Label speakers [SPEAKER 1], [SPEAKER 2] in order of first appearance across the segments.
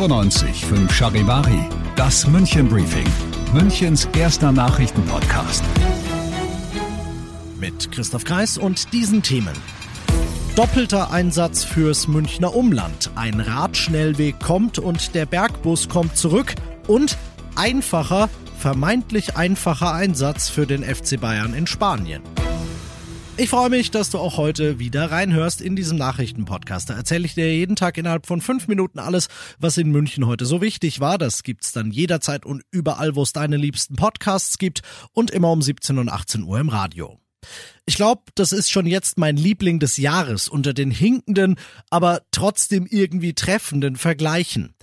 [SPEAKER 1] 95 Charivari, das München Briefing, Münchens erster Nachrichtenpodcast.
[SPEAKER 2] Mit Christoph Kreis und diesen Themen. Doppelter Einsatz fürs Münchner Umland. Ein Radschnellweg kommt und der Bergbus kommt zurück. Und einfacher, vermeintlich einfacher Einsatz für den FC Bayern in Spanien. Ich freue mich, dass du auch heute wieder reinhörst in diesem Nachrichtenpodcast. Da erzähle ich dir jeden Tag innerhalb von fünf Minuten alles, was in München heute so wichtig war. Das gibt's dann jederzeit und überall, wo es deine liebsten Podcasts gibt und immer um 17 und 18 Uhr im Radio. Ich glaube, das ist schon jetzt mein Liebling des Jahres unter den hinkenden, aber trotzdem irgendwie treffenden Vergleichen.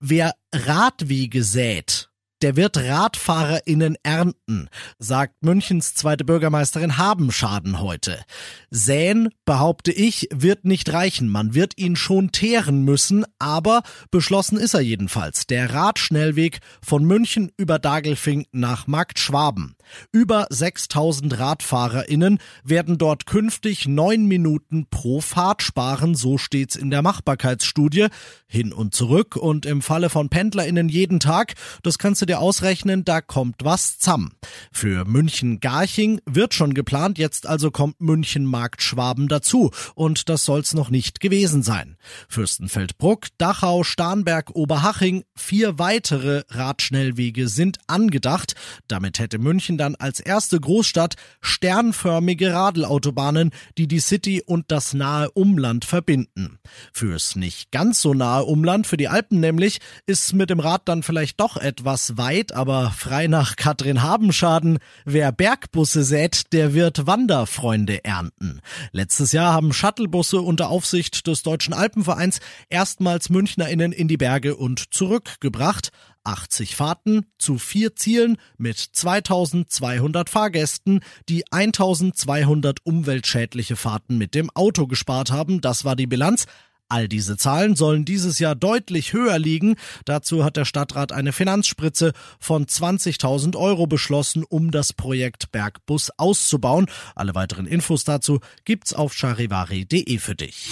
[SPEAKER 2] Wer Radwege sät, der wird RadfahrerInnen ernten, sagt Münchens zweite Bürgermeisterin Habenschaden heute. Säen, behaupte ich, wird nicht reichen. Man wird ihn schon teeren müssen, aber beschlossen ist er jedenfalls. Der Radschnellweg von München über Dagelfing nach Markt Schwaben. Über 6000 RadfahrerInnen werden dort künftig neun Minuten pro Fahrt sparen, so steht's in der Machbarkeitsstudie. Hin und zurück und im Falle von PendlerInnen jeden Tag, das kannst du dir ausrechnen, da kommt was zamm. Für München-Garching wird schon geplant, jetzt also kommt München-Markt-Schwaben dazu und das soll's noch nicht gewesen sein. Fürstenfeldbruck, Dachau, Starnberg, Oberhaching, vier weitere Radschnellwege sind angedacht. Damit hätte München dann als erste Großstadt sternförmige Radelautobahnen, die die City und das nahe Umland verbinden. Fürs nicht ganz so nahe Umland, für die Alpen nämlich, ist mit dem Rad dann vielleicht doch etwas weit, aber frei nach Katrin Habenschaden, wer Bergbusse sät, der wird Wanderfreunde ernten. Letztes Jahr haben Shuttlebusse unter Aufsicht des Deutschen Alpenvereins erstmals MünchnerInnen in die Berge und zurückgebracht. 80 Fahrten zu vier Zielen mit 2200 Fahrgästen, die 1200 umweltschädliche Fahrten mit dem Auto gespart haben. Das war die Bilanz. All diese Zahlen sollen dieses Jahr deutlich höher liegen. Dazu hat der Stadtrat eine Finanzspritze von 20.000 Euro beschlossen, um das Projekt Bergbus auszubauen. Alle weiteren Infos dazu gibt's auf charivari.de für dich.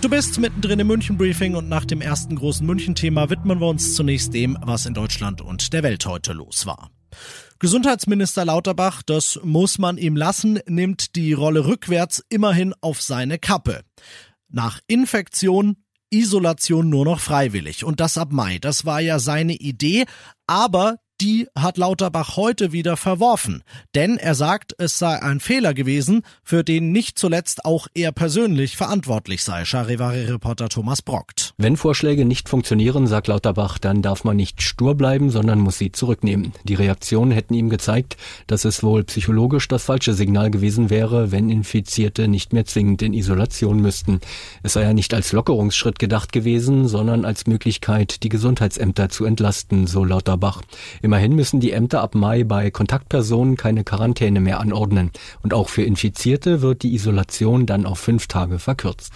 [SPEAKER 2] Du bist mittendrin im München Briefing und nach dem ersten großen München-Thema widmen wir uns zunächst dem, was in Deutschland und der Welt heute los war. Gesundheitsminister Lauterbach, das muss man ihm lassen, nimmt die Rolle rückwärts immerhin auf seine Kappe. Nach Infektion Isolation nur noch freiwillig und das ab Mai. Das war ja seine Idee, aber die hat Lauterbach heute wieder verworfen. Denn er sagt, es sei ein Fehler gewesen, für den nicht zuletzt auch er persönlich verantwortlich sei. Charivari-Reporter Thomas Brockt.
[SPEAKER 3] Wenn Vorschläge nicht funktionieren, sagt Lauterbach, dann darf man nicht stur bleiben, sondern muss sie zurücknehmen. Die Reaktionen hätten ihm gezeigt, dass es wohl psychologisch das falsche Signal gewesen wäre, wenn Infizierte nicht mehr zwingend in Isolation müssten. Es sei ja nicht als Lockerungsschritt gedacht gewesen, sondern als Möglichkeit, die Gesundheitsämter zu entlasten, so Lauterbach. Immerhin müssen die Ämter ab Mai bei Kontaktpersonen keine Quarantäne mehr anordnen. Und auch für Infizierte wird die Isolation dann auf fünf Tage verkürzt.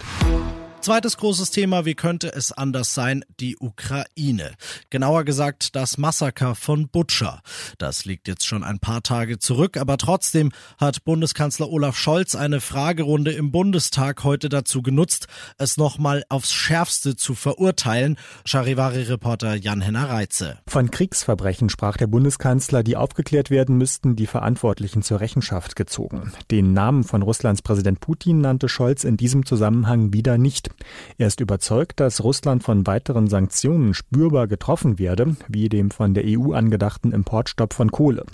[SPEAKER 2] Zweites großes Thema, wie könnte es anders sein, die Ukraine. Genauer gesagt das Massaker von Butscha. Das liegt jetzt schon ein paar Tage zurück, aber trotzdem hat Bundeskanzler Olaf Scholz eine Fragerunde im Bundestag heute dazu genutzt, es nochmal aufs Schärfste zu verurteilen. Charivari-Reporter Jan-Henner Reitze.
[SPEAKER 4] Von Kriegsverbrechen sprach der Bundeskanzler, die aufgeklärt werden müssten, die Verantwortlichen zur Rechenschaft gezogen. Den Namen von Russlands Präsident Putin nannte Scholz in diesem Zusammenhang wieder nicht. Er ist überzeugt, dass Russland von weiteren Sanktionen spürbar getroffen werde, wie dem von der EU angedachten Importstopp von Kohle.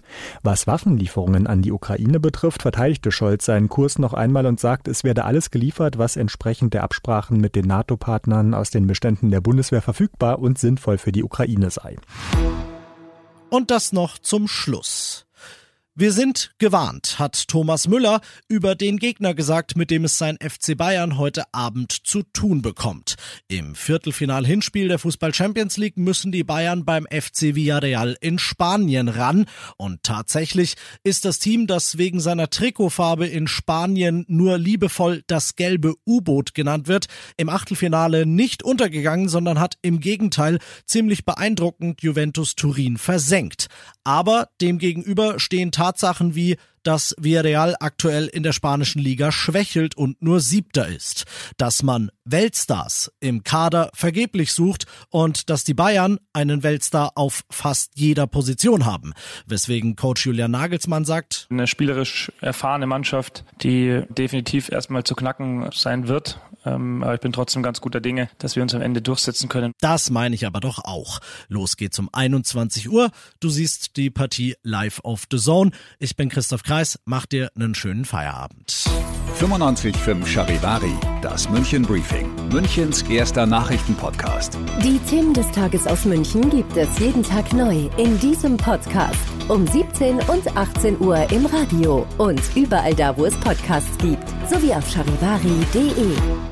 [SPEAKER 4] Was Waffenlieferungen an die Ukraine betrifft, verteidigte Scholz seinen Kurs noch einmal und sagt, es werde alles geliefert, was entsprechend der Absprachen mit den NATO-Partnern aus den Beständen der Bundeswehr verfügbar und sinnvoll für die Ukraine sei.
[SPEAKER 2] Und das noch zum Schluss. Wir sind gewarnt, hat Thomas Müller über den Gegner gesagt, mit dem es sein FC Bayern heute Abend zu tun bekommt. Im Viertelfinal-Hinspiel der Fußball Champions League müssen die Bayern beim FC Villarreal in Spanien ran. Und tatsächlich ist das Team, das wegen seiner Trikotfarbe in Spanien nur liebevoll das gelbe U-Boot genannt wird, im Achtelfinale nicht untergegangen, sondern hat im Gegenteil ziemlich beeindruckend Juventus Turin versenkt. Aber demgegenüber stehen Tatsachen wie, dass Villarreal aktuell in der spanischen Liga schwächelt und nur Siebter ist, dass man Weltstars im Kader vergeblich sucht und dass die Bayern einen Weltstar auf fast jeder Position haben, weswegen Coach Julian Nagelsmann sagt,
[SPEAKER 5] eine spielerisch erfahrene Mannschaft, die definitiv erstmal zu knacken sein wird ähm, aber ich bin trotzdem ganz guter Dinge, dass wir uns am Ende durchsetzen können.
[SPEAKER 2] Das meine ich aber doch auch. Los geht's um 21 Uhr. Du siehst die Partie live auf The Zone. Ich bin Christoph Kreis. Mach dir einen schönen Feierabend.
[SPEAKER 1] 95.5 Charivari, das München Briefing, Münchens erster Nachrichtenpodcast.
[SPEAKER 6] Die Themen des Tages aus München gibt es jeden Tag neu in diesem Podcast. Um 17 und 18 Uhr im Radio und überall da, wo es Podcasts gibt, sowie auf charivari.de.